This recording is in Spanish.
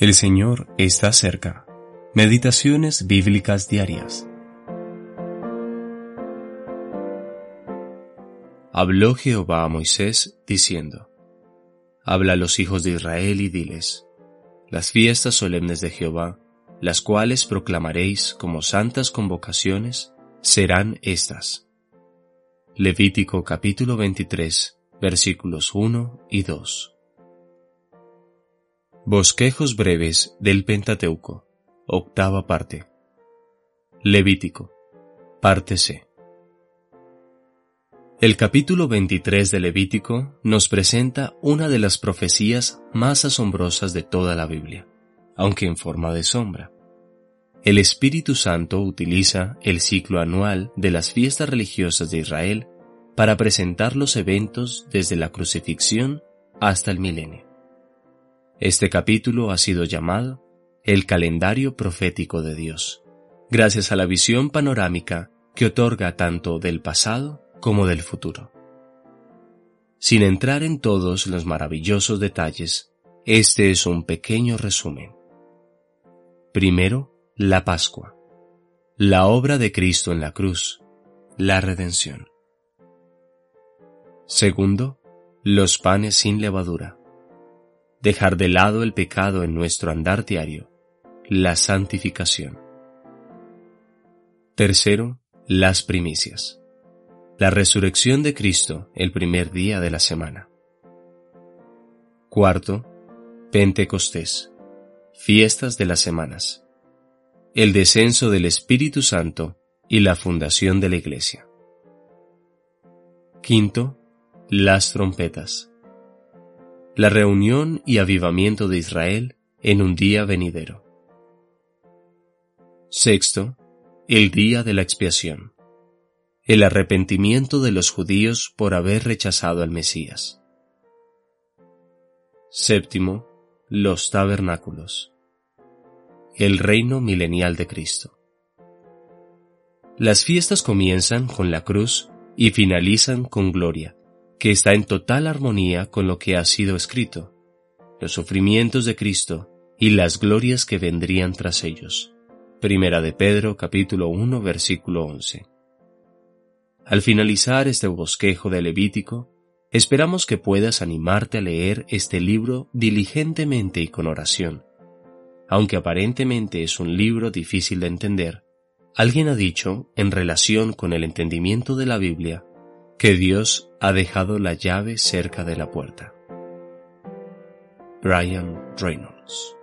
El Señor está cerca. Meditaciones bíblicas diarias. Habló Jehová a Moisés diciendo, Habla a los hijos de Israel y diles, las fiestas solemnes de Jehová, las cuales proclamaréis como santas convocaciones, serán estas. Levítico capítulo 23, versículos 1 y 2. Bosquejos breves del Pentateuco, octava parte. Levítico, parte C. El capítulo 23 de Levítico nos presenta una de las profecías más asombrosas de toda la Biblia, aunque en forma de sombra. El Espíritu Santo utiliza el ciclo anual de las fiestas religiosas de Israel para presentar los eventos desde la crucifixión hasta el milenio. Este capítulo ha sido llamado el calendario profético de Dios, gracias a la visión panorámica que otorga tanto del pasado como del futuro. Sin entrar en todos los maravillosos detalles, este es un pequeño resumen. Primero, la Pascua, la obra de Cristo en la cruz, la redención. Segundo, los panes sin levadura, dejar de lado el pecado en nuestro andar diario, la santificación. Tercero, las primicias. La resurrección de Cristo el primer día de la semana. Cuarto, Pentecostés. Fiestas de las semanas. El descenso del Espíritu Santo y la fundación de la Iglesia. Quinto, las trompetas la reunión y avivamiento de Israel en un día venidero. Sexto, el día de la expiación. El arrepentimiento de los judíos por haber rechazado al Mesías. Séptimo, los tabernáculos. El reino milenial de Cristo. Las fiestas comienzan con la cruz y finalizan con gloria, que está en total armonía con lo que ha sido escrito, los sufrimientos de Cristo y las glorias que vendrían tras ellos. Primera de Pedro capítulo 1 versículo 11. Al finalizar este bosquejo de Levítico, esperamos que puedas animarte a leer este libro diligentemente y con oración. Aunque aparentemente es un libro difícil de entender, alguien ha dicho, en relación con el entendimiento de la Biblia, que Dios ha dejado la llave cerca de la puerta. Brian Reynolds